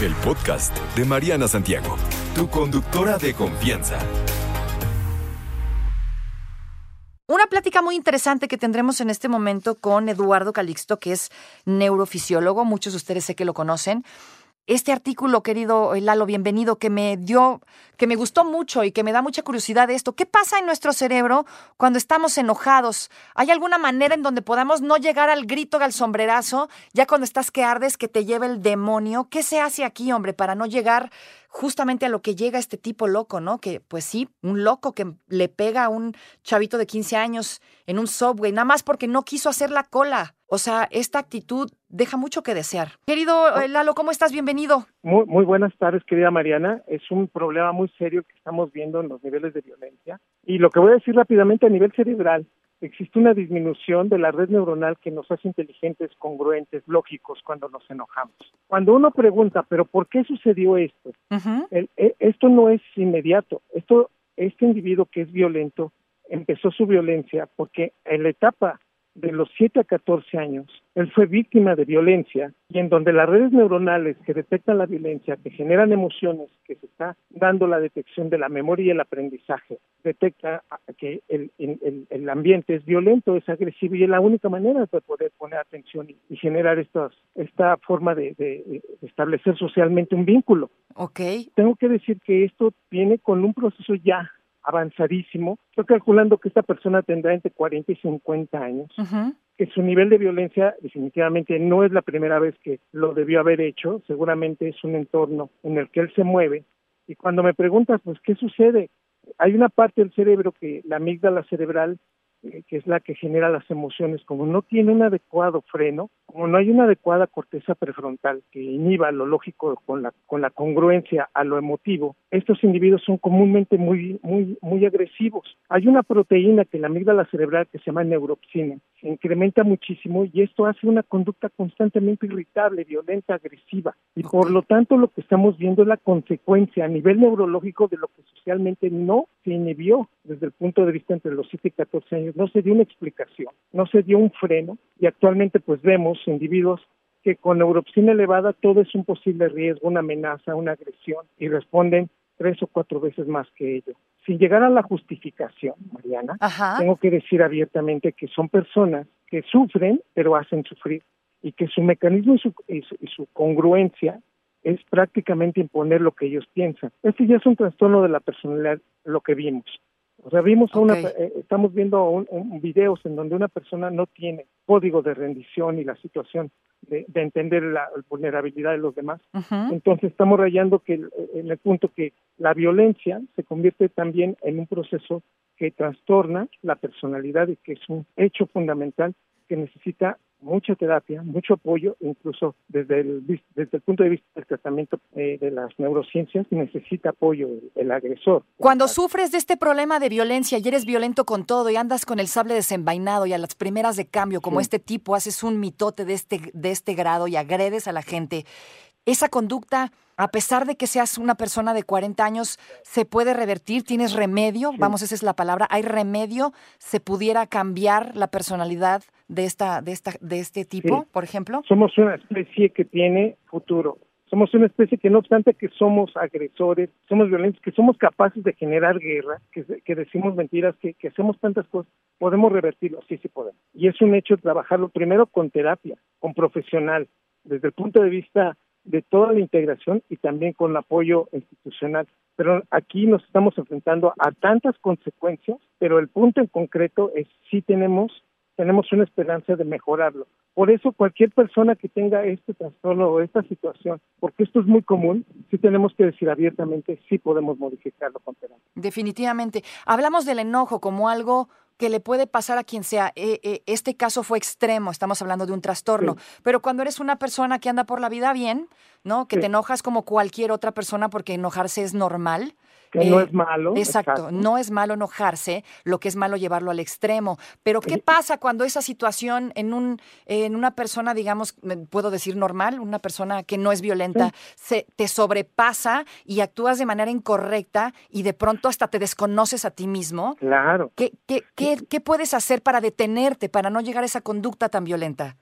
El podcast de Mariana Santiago, tu conductora de confianza. Una plática muy interesante que tendremos en este momento con Eduardo Calixto, que es neurofisiólogo. Muchos de ustedes sé que lo conocen este artículo, querido Lalo, bienvenido, que me dio, que me gustó mucho y que me da mucha curiosidad esto. ¿Qué pasa en nuestro cerebro cuando estamos enojados? ¿Hay alguna manera en donde podamos no llegar al grito, al sombrerazo, ya cuando estás que ardes, que te lleve el demonio? ¿Qué se hace aquí, hombre, para no llegar justamente a lo que llega este tipo loco, ¿no? Que, pues sí, un loco que le pega a un chavito de 15 años en un subway, nada más porque no quiso hacer la cola. O sea, esta actitud deja mucho que desear. Querido oh. eh, Lalo, ¿cómo estás? Bienvenido. Muy, muy buenas tardes, querida Mariana. Es un problema muy serio que estamos viendo en los niveles de violencia. Y lo que voy a decir rápidamente a nivel cerebral, existe una disminución de la red neuronal que nos hace inteligentes, congruentes, lógicos cuando nos enojamos. Cuando uno pregunta, pero ¿por qué sucedió esto? E, esto no es inmediato. Esto, este individuo que es violento empezó su violencia porque en la etapa de los 7 a 14 años, él fue víctima de violencia y en donde las redes neuronales que detectan la violencia, que generan emociones, que se está dando la detección de la memoria y el aprendizaje, detecta que el, el, ambiente es violento, es agresivo y es la única manera de poder poner atención y, generar estas, esta forma de, de, establecer socialmente un vínculo. Okay. Tengo que decir que esto viene con un proceso ya avanzadísimo. Estoy calculando que esta persona tendrá entre 40 y 50 años, que su nivel de violencia definitivamente no es la primera vez que lo debió haber hecho, seguramente es un entorno en el que él se mueve. Y cuando me preguntas, pues, ¿qué sucede? Hay una parte del cerebro que la amígdala cerebral eh, que es la que genera las emociones, como no tiene un adecuado freno, como no hay una adecuada corteza prefrontal que inhiba lo lógico con la, con la congruencia a lo emotivo, estos individuos son comúnmente muy, muy, muy agresivos. Hay una proteína que la amígdala cerebral que se llama neuropsina, se incrementa muchísimo y esto hace una conducta constantemente irritable, violenta, agresiva. Y por lo tanto lo que estamos viendo es la consecuencia a nivel neurológico de lo que socialmente no se inhibió desde el punto de vista entre los 7 y 14 años no se dio una explicación, no se dio un freno y actualmente pues vemos individuos que con neuropsina elevada todo es un posible riesgo, una amenaza, una agresión y responden tres o cuatro veces más que ello. Sin llegar a la justificación, Mariana, tengo que decir abiertamente que son personas que sufren pero hacen sufrir y que su mecanismo y su, y su congruencia es prácticamente imponer lo que ellos piensan. Este ya es un trastorno de la personalidad, lo que vimos. O sea, vimos a una, eh, estamos viendo un, videos en donde una persona no tiene código de rendición y la situación de, entender la vulnerabilidad de los demás. Entonces estamos rayando que en el punto que la violencia se convierte también en un proceso que trastorna la personalidad y que es un hecho fundamental que necesita mucha terapia, mucho apoyo, incluso desde el, desde el punto de vista del tratamiento eh, de las neurociencias, necesita apoyo el, agresor. Cuando sufres de este problema de violencia y eres violento con todo y andas con el sable desenvainado y a las primeras de cambio, como este tipo, haces un mitote de este, de este grado y agredes a la gente, esa conducta, a pesar de que seas una persona de 40 años, se puede revertir, tienes remedio, vamos, esa es la palabra, hay remedio, se pudiera cambiar la personalidad de esta, de esta, de este tipo, por ejemplo. Somos una especie que tiene futuro. Somos una especie que no obstante que somos agresores, somos violentos, que somos capaces de generar guerra, que, que decimos mentiras, que, que hacemos tantas cosas, podemos revertirlo, sí, sí podemos. Y es un hecho trabajarlo primero con terapia, con profesional, desde el punto de vista de toda la integración y también con apoyo institucional. Pero aquí nos estamos enfrentando a tantas consecuencias, pero el punto en concreto es si tenemos tenemos una esperanza de mejorarlo. Por eso cualquier persona que tenga este trastorno o esta situación, porque esto es muy común, sí tenemos que decir abiertamente, sí podemos modificarlo con terapia. Definitivamente. Hablamos del enojo como algo que le puede pasar a quien sea. Eh, eh, este caso fue extremo, estamos hablando de un trastorno, pero cuando eres una persona que anda por la vida bien, ¿no? Que te enojas como cualquier otra persona porque enojarse es normal. Que no eh, es malo. Exacto, no es malo enojarse, lo que es malo llevarlo al extremo. Pero ¿qué pasa cuando esa situación en, un, en una persona, digamos, puedo decir normal, una persona que no es violenta, se te sobrepasa y actúas de manera incorrecta y de pronto hasta te desconoces a ti mismo? Claro. ¿Qué, qué, qué, qué puedes hacer para detenerte, para no llegar a esa conducta tan violenta?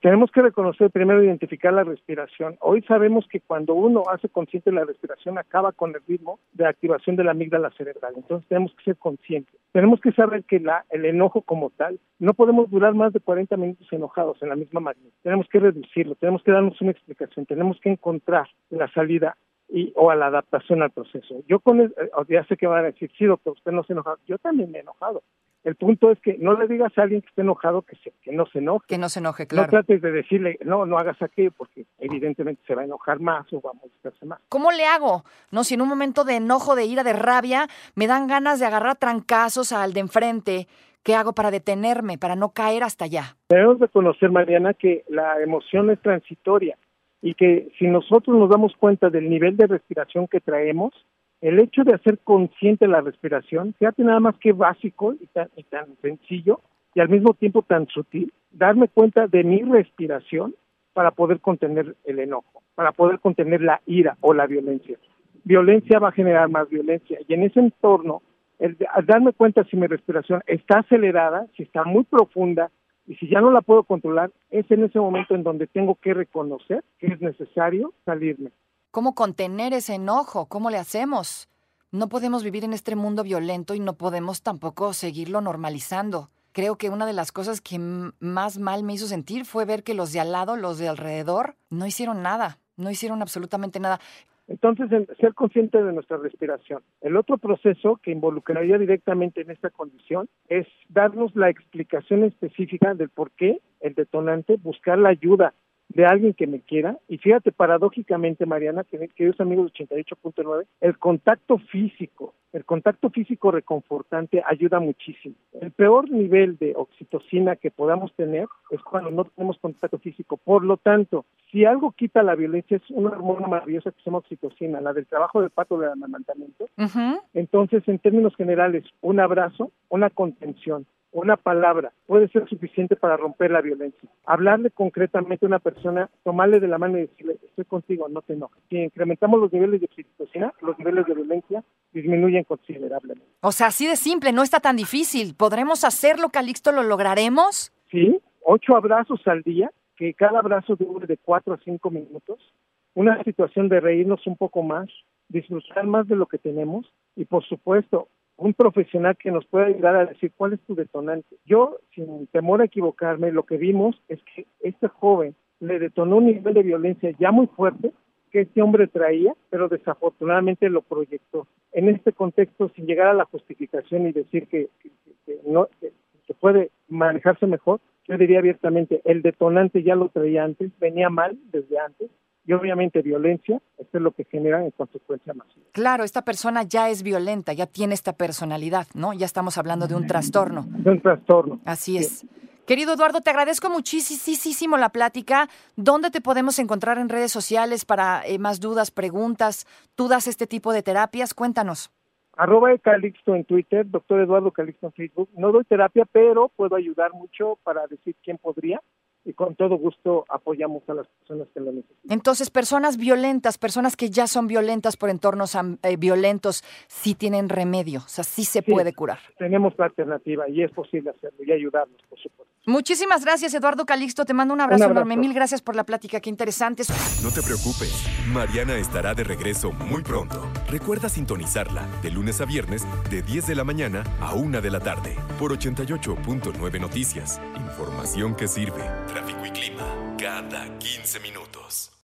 Tenemos que reconocer primero identificar la respiración. Hoy sabemos que cuando uno hace consciente la respiración acaba con el ritmo de activación de la amígdala cerebral. Entonces tenemos que ser conscientes. Tenemos que saber que la, el enojo como tal, no podemos durar más de 40 minutos enojados en la misma magnitud. Tenemos que reducirlo, tenemos que darnos una explicación, tenemos que encontrar la salida y, o a la adaptación al proceso. Yo con el, eh, ya sé que van a decir, sí, doctor, usted no se ha enojado. Yo también me he enojado. El punto es que no le digas a alguien que esté enojado que, se, que no se enoje. Que no se enoje, claro. No trates de decirle, no, no hagas aquello, porque evidentemente se va a enojar más o va a molestarse más. ¿Cómo le hago? No, si en un momento de enojo, de ira, de rabia, me dan ganas de agarrar trancazos al de enfrente. ¿Qué hago para detenerme, para no caer hasta allá? Debemos reconocer, Mariana, que la emoción es transitoria y que si nosotros nos damos cuenta del nivel de respiración que traemos, el hecho de hacer consciente la respiración, fíjate nada más que básico y tan, y tan sencillo y al mismo tiempo tan sutil, darme cuenta de mi respiración para poder contener el enojo, para poder contener la ira o la violencia. Violencia va a generar más violencia y en ese entorno, el, al darme cuenta si mi respiración está acelerada, si está muy profunda, y si ya no la puedo controlar, es en ese momento en donde tengo que reconocer que es necesario salirme. ¿Cómo contener ese enojo? ¿Cómo le hacemos? No podemos vivir en este mundo violento y no podemos tampoco seguirlo normalizando. Creo que una de las cosas que más mal me hizo sentir fue ver que los de al lado, los de alrededor, no hicieron nada, no hicieron absolutamente nada. Entonces, ser consciente de nuestra respiración. El otro proceso que involucraría directamente en esta condición es darnos la explicación específica del por qué el detonante, buscar la ayuda de alguien que me quiera. Y fíjate, paradójicamente, Mariana, queridos amigos de 88.9, el contacto físico, el contacto físico reconfortante ayuda muchísimo. El peor nivel de oxitocina que podamos tener es cuando no tenemos contacto físico. Por lo tanto, si algo quita la violencia es una hormona maravillosa que se llama oxitocina, la del trabajo del pato del amamantamiento. Entonces, en términos generales, un abrazo, una contención, una palabra puede ser suficiente para romper la violencia. Hablarle concretamente a una persona, tomarle de la mano y decirle, estoy contigo, no te enojes. Si incrementamos los niveles de oxitocina, los niveles de violencia disminuyen considerablemente. O sea, así de simple, no está tan difícil. ¿Podremos hacerlo, Calixto? ¿Lo lograremos? Sí, ocho abrazos al día, que cada abrazo dure de cuatro a cinco minutos. Una situación de reírnos un poco más, disfrutar más de lo que tenemos y, por supuesto, un profesional que nos pueda ayudar a decir cuál es tu detonante. Yo, sin temor a equivocarme, lo que vimos es que este joven le detonó un nivel de violencia ya muy fuerte que este hombre traía, pero desafortunadamente lo proyectó. En este contexto, sin llegar a la justificación y decir que, no que puede manejarse mejor, yo diría abiertamente, el detonante ya lo traía antes, venía mal desde antes, y obviamente violencia, esto es lo que genera en consecuencia masiva. Claro, esta persona ya es violenta, ya tiene esta personalidad, ¿no? Ya estamos hablando de un trastorno. De un trastorno. Así es. Querido Eduardo, te agradezco muchísimo la plática. ¿Dónde te podemos encontrar en redes sociales para eh, más dudas, preguntas? ¿Tú das este tipo de terapias? Cuéntanos. Arroba Calixto en Twitter, doctor Eduardo Calixto en Facebook. No doy terapia, pero puedo ayudar mucho para decir quién podría y con todo gusto apoyamos a las personas que lo necesitan. Entonces, personas violentas, personas que ya son violentas por entornos eh, violentos, sí tienen remedio, o sea, sí se puede curar. Tenemos la alternativa y es posible hacerlo y ayudarlos, por supuesto. Muchísimas gracias, Eduardo Calixto. Te mando un abrazo, un abrazo, enorme. Mil gracias por la plática. Qué interesante. No te preocupes. Mariana estará de regreso muy pronto. Recuerda sintonizarla de lunes a viernes de 10 de la mañana a 1 de la tarde por 88.9 Noticias. Información que sirve. Tráfico y clima cada 15 minutos.